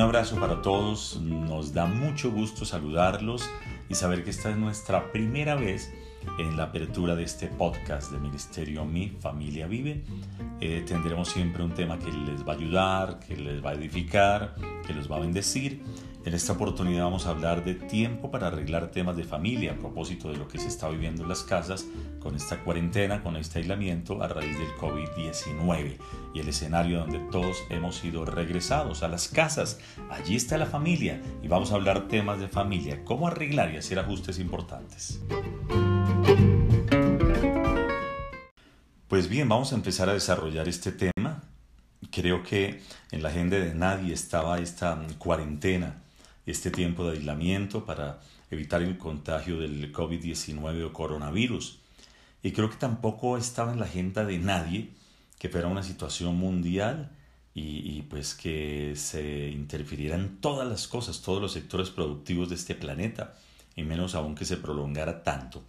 Un abrazo para todos, nos da mucho gusto saludarlos y saber que esta es nuestra primera vez en la apertura de este podcast de Ministerio Mi Familia Vive. Eh, tendremos siempre un tema que les va a ayudar, que les va a edificar, que los va a bendecir. En esta oportunidad vamos a hablar de tiempo para arreglar temas de familia a propósito de lo que se está viviendo en las casas con esta cuarentena, con este aislamiento a raíz del COVID-19 y el escenario donde todos hemos sido regresados a las casas. Allí está la familia y vamos a hablar temas de familia, cómo arreglar y hacer ajustes importantes. Pues bien, vamos a empezar a desarrollar este tema. Creo que en la agenda de nadie estaba esta cuarentena, este tiempo de aislamiento para evitar el contagio del COVID-19 o coronavirus. Y creo que tampoco estaba en la agenda de nadie que fuera una situación mundial y, pues que se interfirieran todas las cosas, todos los sectores productivos de este planeta, y menos aún que se prolongara tanto.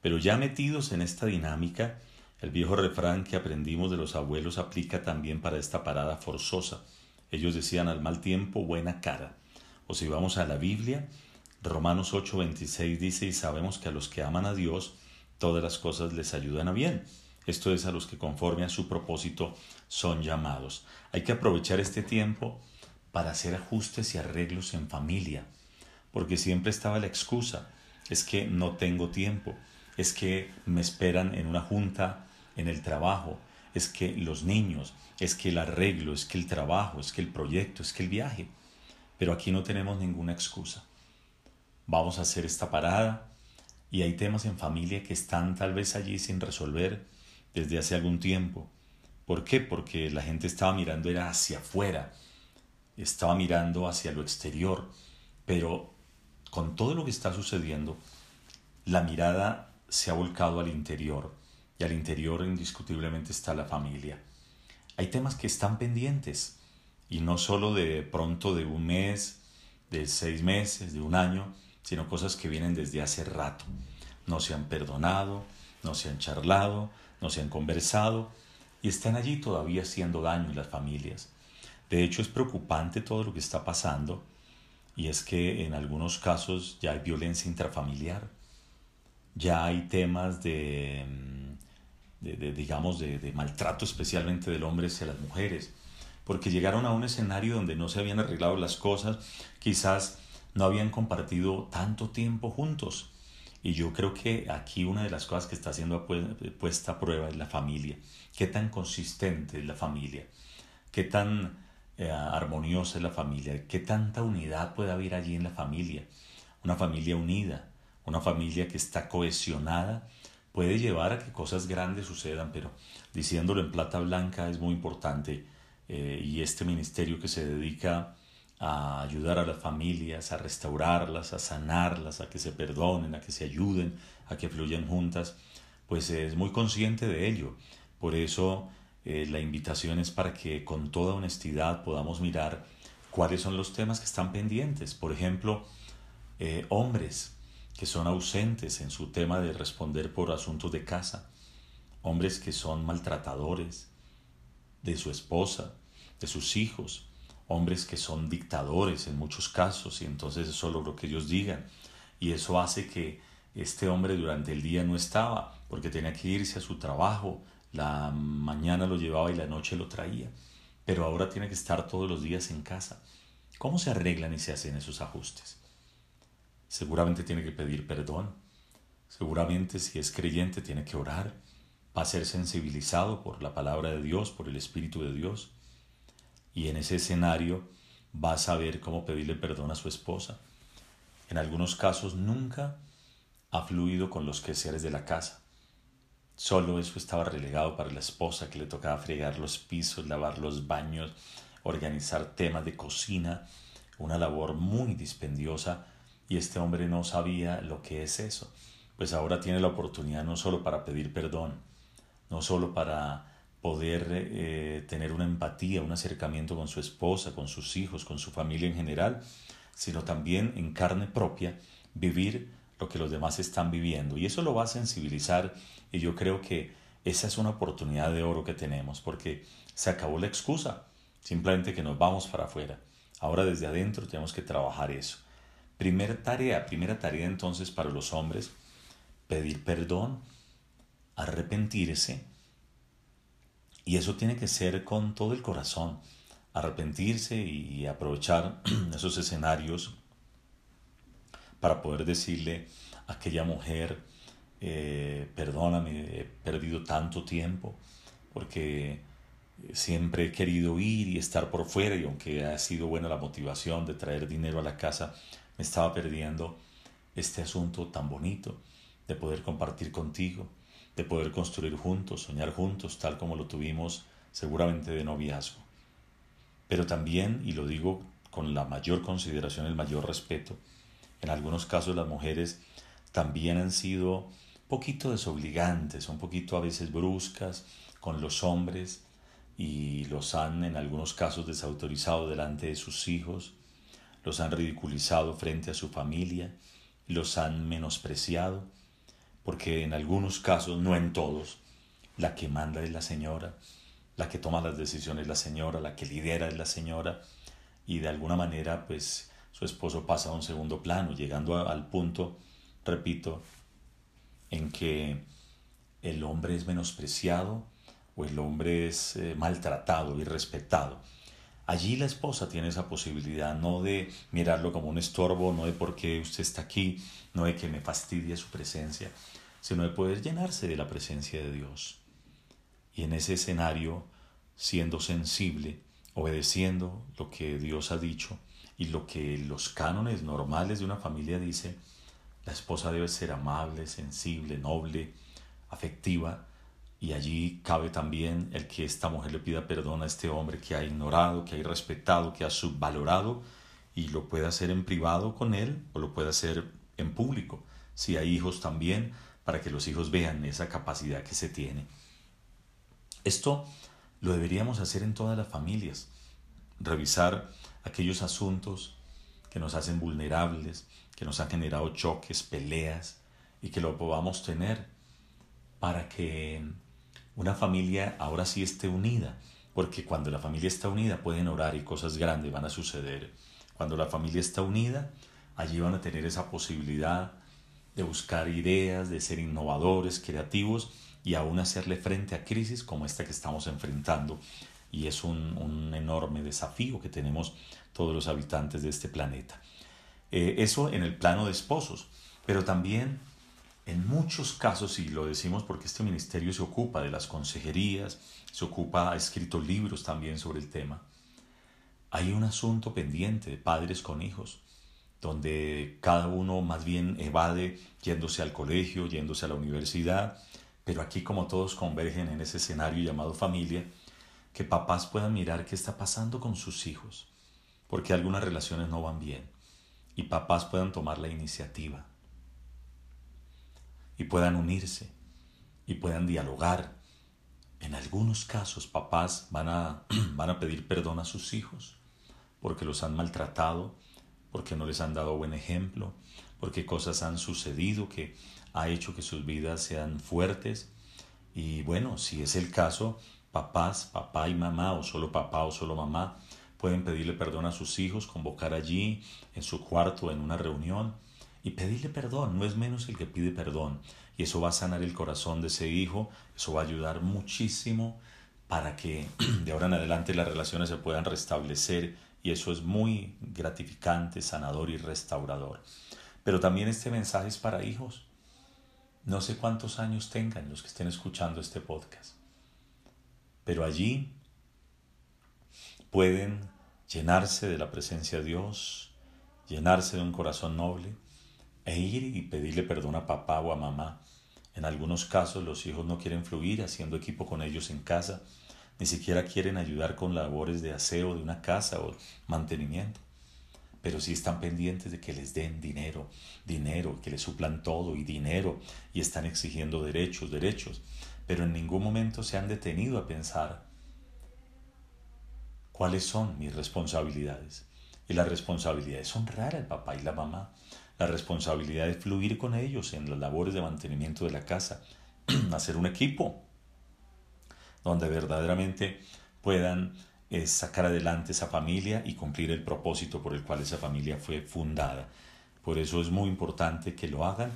Pero ya metidos en esta dinámica, el viejo refrán que aprendimos de los abuelos aplica también para esta parada forzosa. Ellos decían al mal tiempo buena cara. O si vamos a la Biblia, Romanos 8:26 dice, y sabemos que a los que aman a Dios, todas las cosas les ayudan a bien. Esto es a los que conforme a su propósito son llamados. Hay que aprovechar este tiempo para hacer ajustes y arreglos en familia, porque siempre estaba la excusa, es que no tengo tiempo, es que me esperan en una junta en el trabajo, es que los niños, es que el arreglo, es que el trabajo, es que el proyecto, es que el viaje. Pero aquí no tenemos ninguna excusa. Vamos a hacer esta parada y hay temas en familia que están tal vez allí sin resolver desde hace algún tiempo. ¿Por qué? Porque la gente estaba mirando era hacia afuera, estaba mirando hacia lo exterior, pero con todo lo que está sucediendo, la mirada se ha volcado al interior y al interior indiscutiblemente está la familia. Hay temas que están pendientes y no solo de pronto de un mes, de seis meses, de un año, sino cosas que vienen desde hace rato. No se han perdonado, no se han charlado, no se han conversado y están allí todavía haciendo daño en las familias. De hecho es preocupante todo lo que está pasando y es que en algunos casos ya hay violencia intrafamiliar, ya hay temas de mm, de, digamos, de, maltrato especialmente del hombre hacia las mujeres, porque llegaron a un escenario donde no se habían arreglado las cosas, quizás no habían compartido tanto tiempo juntos. Y yo creo que aquí una de las cosas que está siendo puesta a prueba es la familia. Qué tan consistente es la familia, qué tan eh, armoniosa es la familia, qué tanta unidad puede haber allí en la familia. Una familia unida, una familia que está cohesionada puede llevar a que cosas grandes sucedan, pero diciéndolo en plata blanca es muy importante eh, y este ministerio que se dedica a ayudar a las familias, a restaurarlas, a sanarlas, a que se perdonen, a que se ayuden, a que fluyan juntas, pues es muy consciente de ello. Por eso eh, la invitación es para que con toda honestidad podamos mirar cuáles son los temas que están pendientes. Por ejemplo, eh, hombres, que son ausentes en su tema de responder por asuntos de casa, hombres que son maltratadores de su esposa, de sus hijos, hombres que son dictadores en muchos casos y entonces eso es lo que ellos digan y eso hace que este hombre durante el día no estaba porque tenía que irse a su trabajo, la mañana lo llevaba y la noche lo traía, pero ahora tiene que estar todos los días en casa. ¿Cómo se arreglan y se hacen esos ajustes? seguramente tiene que pedir perdón, seguramente si es creyente tiene que orar, va a ser sensibilizado por la palabra de Dios, por el Espíritu de Dios, y en ese escenario va a saber cómo pedirle perdón a su esposa. En algunos casos nunca ha fluido con los quehaceres de la casa. Solo eso estaba relegado para la esposa que le tocaba fregar los pisos, lavar los baños, organizar temas de cocina, una labor muy dispendiosa y este hombre no sabía lo que es eso. Pues ahora tiene la oportunidad no solo para pedir perdón, no solo para poder eh, tener una empatía, un acercamiento con su esposa, con sus hijos, con su familia en general, sino también en carne propia vivir lo que los demás están viviendo. Y eso lo va a sensibilizar y yo creo que esa es una oportunidad de oro que tenemos porque se acabó la excusa, simplemente que nos vamos para afuera. Ahora desde adentro tenemos que trabajar eso. Primera tarea, primera tarea entonces para los hombres, pedir perdón, arrepentirse. Y eso tiene que ser con todo el corazón, arrepentirse y aprovechar esos escenarios para poder decirle a aquella mujer, eh, perdóname, he perdido tanto tiempo, porque siempre he querido ir y estar por fuera y aunque ha sido buena la motivación de traer dinero a la casa, me estaba perdiendo este asunto tan bonito de poder compartir contigo, de poder construir juntos, soñar juntos, tal como lo tuvimos seguramente de noviazgo. Pero también, y lo digo con la mayor consideración, el mayor respeto, en algunos casos las mujeres también han sido poquito desobligantes, un poquito a veces bruscas con los hombres, y los han en algunos casos desautorizado delante de sus hijos, los han ridiculizado frente a su familia, los han menospreciado, porque en algunos casos, no en todos, la que manda es la señora, la que toma las decisiones es la señora, la que lidera es la señora, y de alguna manera pues su esposo pasa a un segundo plano, llegando al punto, repito, en que el hombre es menospreciado, o el hombre es eh, maltratado y respetado. Allí la esposa tiene esa posibilidad, no de mirarlo como un estorbo, no de por qué usted está aquí, no de que me fastidie su presencia, sino de poder llenarse de la presencia de Dios. Y en ese escenario, siendo sensible, obedeciendo lo que Dios ha dicho y lo que los cánones normales de una familia dice, la esposa debe ser amable, sensible, noble, afectiva, y allí cabe también el que esta mujer le pida perdón a este hombre que ha ignorado, que ha irrespetado, que ha subvalorado y lo puede hacer en privado con él o lo puede hacer en público. Si hay hijos también, para que los hijos vean esa capacidad que se tiene. Esto lo deberíamos hacer en todas las familias. Revisar aquellos asuntos que nos hacen vulnerables, que nos han generado choques, peleas y que lo podamos tener para que una familia ahora sí esté unida, porque cuando la familia está unida pueden orar y cosas grandes van a suceder. Cuando la familia está unida, allí van a tener esa posibilidad de buscar ideas, de ser innovadores, creativos y aún hacerle frente a crisis como esta que estamos enfrentando. Y es un, un enorme desafío que tenemos todos los habitantes de este planeta. Eh, eso en el plano de esposos, pero también en muchos casos, y lo decimos porque este ministerio se ocupa de las consejerías, se ocupa, ha escrito libros también sobre el tema, hay un asunto pendiente de padres con hijos, donde cada uno más bien evade yéndose al colegio, yéndose a la universidad, pero aquí como todos convergen en ese escenario llamado familia, que papás puedan mirar qué está pasando con sus hijos, porque algunas relaciones no van bien, y papás puedan tomar la iniciativa y puedan unirse y puedan dialogar. En algunos casos papás van a, van a pedir perdón a sus hijos porque los han maltratado, porque no les han dado buen ejemplo, porque cosas han sucedido que ha hecho que sus vidas sean fuertes. Y bueno, si es el caso, papás, papá y mamá, o solo papá o solo mamá, pueden pedirle perdón a sus hijos, convocar allí en su cuarto en una reunión y pedirle perdón, no es menos el que pide perdón. Y eso va a sanar el corazón de ese hijo, eso va a ayudar muchísimo para que de ahora en adelante las relaciones se puedan restablecer y eso es muy gratificante, sanador y restaurador. Pero también este mensaje es para hijos. No sé cuántos años tengan los que estén escuchando este podcast, pero allí pueden llenarse de la presencia de Dios, llenarse de un corazón noble e ir y pedirle perdón a papá o a mamá. En algunos casos los hijos no quieren fluir haciendo equipo con ellos en casa, ni siquiera quieren ayudar con labores de aseo de una casa o mantenimiento. Pero sí están pendientes de que les den dinero, dinero, que les suplan todo y dinero, y están exigiendo derechos, derechos. Pero en ningún momento se han detenido a pensar cuáles son mis responsabilidades. Y las responsabilidades son raras el papá y la mamá la responsabilidad de fluir con ellos en las labores de mantenimiento de la casa, hacer un equipo donde verdaderamente puedan es sacar adelante esa familia y cumplir el propósito por el cual esa familia fue fundada. Por eso es muy importante que lo hagan.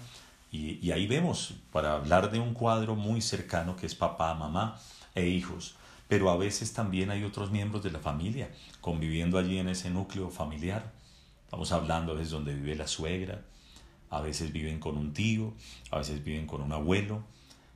Y, y ahí vemos, para hablar de un cuadro muy cercano que es papá, mamá e hijos. Pero a veces también hay otros miembros de la familia conviviendo allí en ese núcleo familiar. Estamos hablando a veces donde vive la suegra, a veces viven con un tío, a veces viven con un abuelo.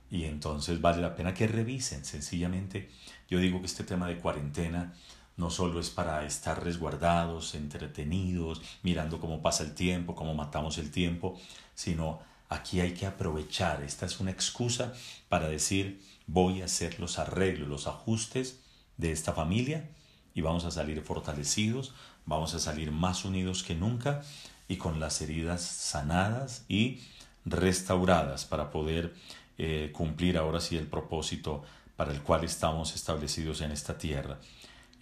Y entonces vale la pena que revisen. Sencillamente, yo digo que este tema de cuarentena no solo es para estar resguardados, entretenidos, mirando cómo pasa el tiempo, cómo matamos el tiempo, sino aquí hay que aprovechar. Esta es una excusa para decir voy a hacer los arreglos, los ajustes de esta familia y vamos a salir fortalecidos, vamos a salir más unidos que nunca y con las heridas sanadas y restauradas para poder eh, cumplir ahora sí el propósito para el cual estamos establecidos en esta tierra.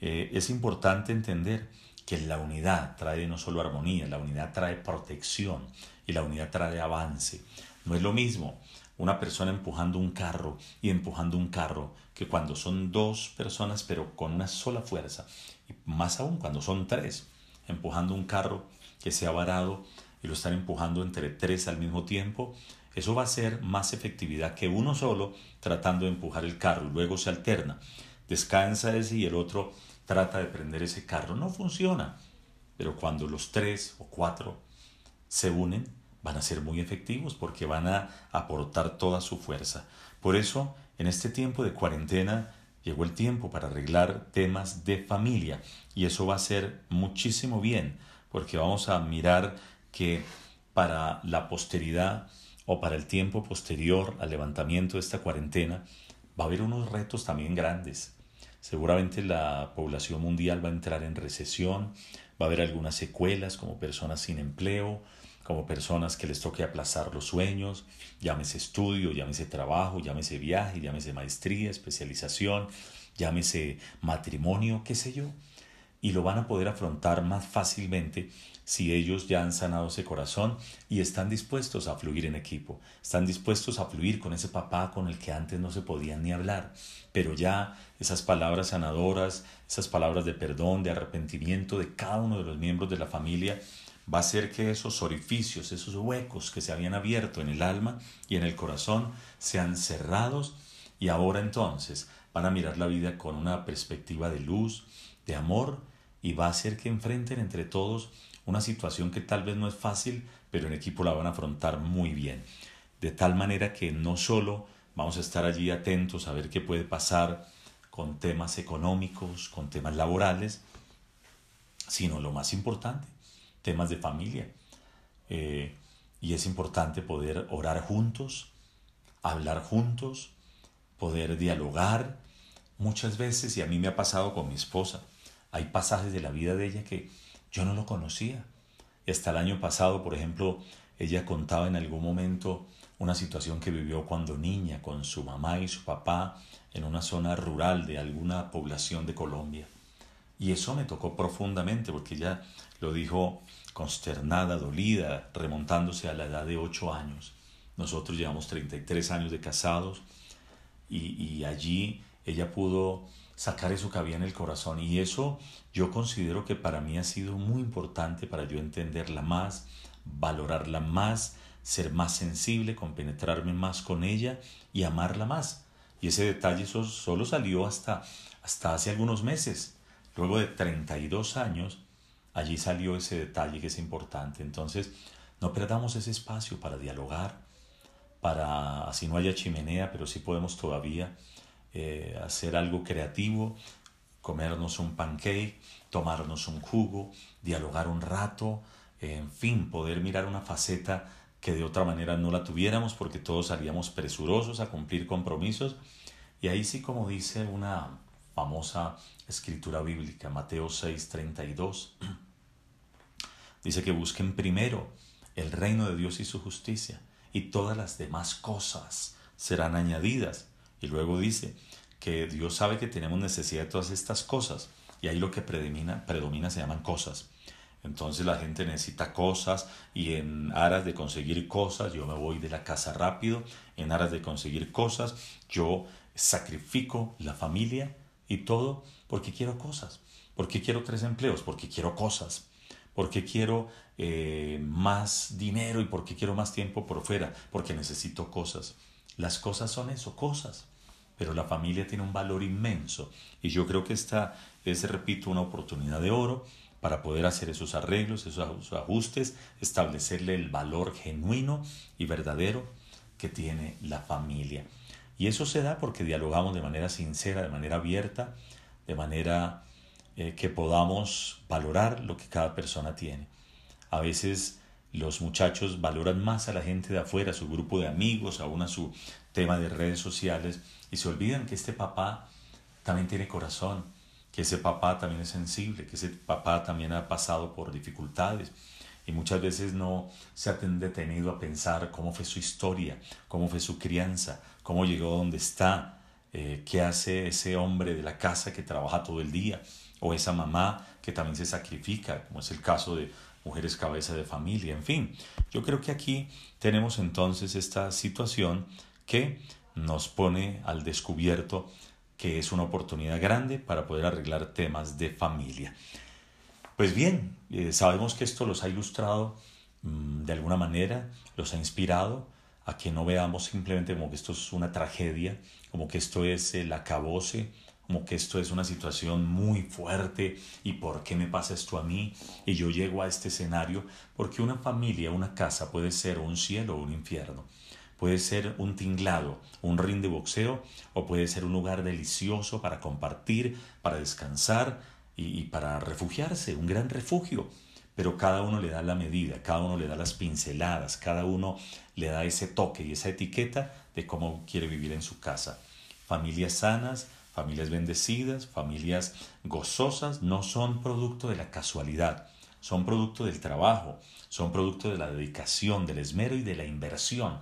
Eh, es importante entender que la unidad trae no solo armonía, la unidad trae protección y la unidad trae avance. No es lo mismo una persona empujando un carro y empujando un carro que cuando son dos personas pero con una sola fuerza y más aún cuando son tres empujando un carro que se ha varado y lo están empujando entre tres al mismo tiempo, eso va a ser más efectividad que uno solo tratando de empujar el carro, luego se alterna, descansa ese y el otro trata de prender ese carro. No funciona. Pero cuando los tres o cuatro se unen, van a ser muy efectivos porque van a aportar toda su fuerza. Por eso, en este tiempo de cuarentena, llegó el tiempo para arreglar temas de familia y eso va a ser muchísimo bien porque vamos a mirar que para la posteridad o para el tiempo posterior al levantamiento de esta cuarentena va a haber unos retos también grandes. Seguramente la población mundial va a entrar en recesión, va a haber algunas secuelas como personas sin empleo, como personas que les toque aplazar los sueños, llámese estudio, llámese trabajo, llámese viaje, llámese maestría, especialización, llámese matrimonio, qué sé yo, y lo van a poder afrontar más fácilmente si ellos ya han sanado ese corazón y están dispuestos a fluir en equipo, están dispuestos a fluir con ese papá con el que antes no se podían ni hablar, pero ya esas palabras sanadoras, esas palabras de perdón, de arrepentimiento de cada uno de los miembros de la familia, va a hacer que esos orificios, esos huecos que se habían abierto en el alma y en el corazón sean cerrados y ahora entonces van a mirar la vida con una perspectiva de luz, de amor y va a hacer que enfrenten entre todos una situación que tal vez no es fácil, pero en equipo la van a afrontar muy bien. De tal manera que no solo vamos a estar allí atentos a ver qué puede pasar con temas económicos, con temas laborales, sino lo más importante, temas de familia. Eh, y es importante poder orar juntos, hablar juntos, poder dialogar. Muchas veces, y a mí me ha pasado con mi esposa, hay pasajes de la vida de ella que yo no lo conocía. Hasta el año pasado, por ejemplo, ella contaba en algún momento una situación que vivió cuando niña con su mamá y su papá en una zona rural de alguna población de Colombia. Y eso me tocó profundamente porque ella lo dijo consternada, dolida, remontándose a la edad de ocho años. Nosotros llevamos 33 años de casados y, y allí ella pudo sacar eso que había en el corazón. Y eso yo considero que para mí ha sido muy importante para yo entenderla más, valorarla más, ser más sensible, compenetrarme más con ella y amarla más. Y ese detalle solo salió hasta, hasta hace algunos meses. Luego de 32 años, allí salió ese detalle que es importante. Entonces, no perdamos ese espacio para dialogar, para, así no haya chimenea, pero sí podemos todavía eh, hacer algo creativo, comernos un pancake, tomarnos un jugo, dialogar un rato, en fin, poder mirar una faceta que de otra manera no la tuviéramos porque todos salíamos presurosos a cumplir compromisos. Y ahí sí, como dice una famosa escritura bíblica, Mateo 6:32, dice que busquen primero el reino de Dios y su justicia y todas las demás cosas serán añadidas. Y luego dice que Dios sabe que tenemos necesidad de todas estas cosas. Y ahí lo que predomina, predomina se llaman cosas. Entonces la gente necesita cosas y en aras de conseguir cosas yo me voy de la casa rápido, en aras de conseguir cosas yo sacrifico la familia Y todo porque quiero cosas. Porque quiero tres empleos, porque quiero cosas. Porque quiero eh, más dinero y porque quiero más tiempo por fuera. Porque necesito cosas. Las cosas son eso, cosas. Pero la familia tiene un valor inmenso. Y yo creo que esta es, repito, una oportunidad de oro para poder hacer esos arreglos, esos ajustes, establecerle el valor genuino y verdadero que tiene la familia. Y eso se da porque dialogamos de manera sincera, de manera abierta, de manera eh, que podamos valorar lo que cada persona tiene. A veces los muchachos valoran más a la gente de afuera, a su grupo de amigos, aún a su tema de redes sociales, y se olvidan que este papá también tiene corazón, que ese papá también es sensible, que ese papá también ha pasado por dificultades y muchas veces no se ha detenido a pensar cómo fue su historia, cómo fue su crianza, cómo llegó a donde está, eh, qué hace ese hombre de la casa que trabaja todo el día o esa mamá que también se sacrifica, como es el caso de mujeres cabeza de familia, en fin. Yo creo que aquí tenemos entonces esta situación que nos pone al descubierto que es una oportunidad grande para poder arreglar temas de familia. Pues bien, eh, sabemos que esto los ha ilustrado mm, de alguna manera, los ha inspirado a que no veamos simplemente como que esto es una tragedia, como que esto es el acabose, como que esto es una situación muy fuerte y por qué me pasa esto a mí y yo llego a este escenario, porque una familia, una casa puede ser un cielo o un infierno. Puede ser un tinglado, un ring de boxeo o puede ser un lugar delicioso para compartir, para descansar y, para refugiarse, un gran refugio. Pero cada uno le da la medida, cada uno le da las pinceladas, cada uno le da ese toque y esa etiqueta de cómo quiere vivir en su casa. Familias sanas, familias bendecidas, familias gozosas no son producto de la casualidad, son producto del trabajo, son producto de la dedicación, del esmero y de la inversión.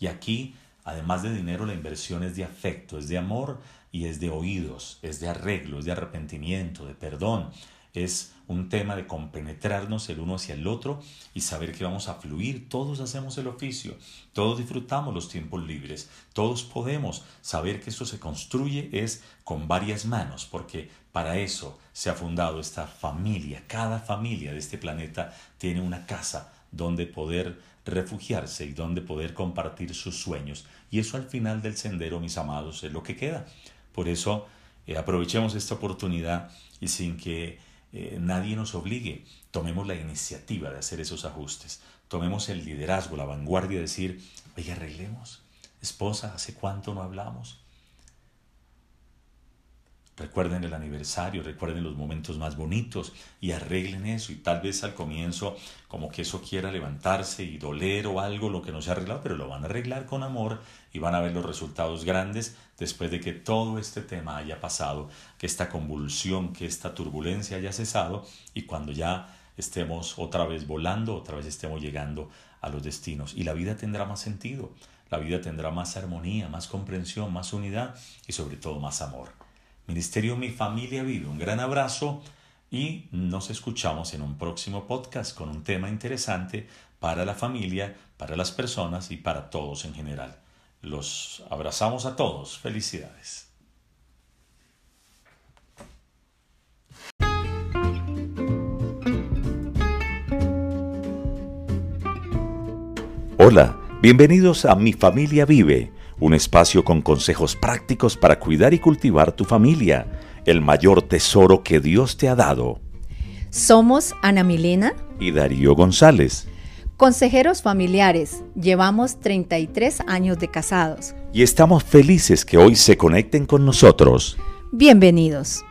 Y aquí, además de dinero, la inversión es de afecto, es de amor y es de oídos, es de arreglo, es de arrepentimiento, de perdón. Es un tema de compenetrarnos el uno hacia el otro y saber que vamos a fluir. Todos hacemos el oficio, todos disfrutamos los tiempos libres, todos podemos saber que esto se construye es con varias manos, porque para eso se ha fundado esta familia. Cada familia de este planeta tiene una casa donde poder refugiarse y donde poder compartir sus sueños. Y eso al final del sendero, mis amados, es lo que queda. Por eso eh, aprovechemos esta oportunidad y sin que eh, nadie nos obligue, tomemos la iniciativa de hacer esos ajustes. Tomemos el liderazgo, la vanguardia de decir, oye, arreglemos. Esposa, ¿hace cuánto no hablamos? Recuerden el aniversario, recuerden los momentos más bonitos y arreglen eso. Y tal vez al comienzo como que eso quiera levantarse y doler o algo, lo que no se ha arreglado, pero lo van a arreglar con amor y van a ver los resultados grandes después de que todo este tema haya pasado, que esta convulsión, que esta turbulencia haya cesado y cuando ya estemos otra vez volando, otra vez estemos llegando a los destinos. Y la vida tendrá más sentido, la vida tendrá más armonía, más comprensión, más unidad y sobre todo más amor. Ministerio Mi Familia Vive. Un gran abrazo y nos escuchamos en un próximo podcast con un tema interesante para la familia, para las personas y para todos en general. Los abrazamos a todos. Felicidades. Hola, bienvenidos a Mi Familia Vive un espacio con consejos prácticos para cuidar y cultivar tu familia, el mayor tesoro que Dios te ha dado. Somos Ana Milena y Darío González. Consejeros familiares, llevamos 33 años de casados. Y estamos felices que hoy se conecten con nosotros. Bienvenidos.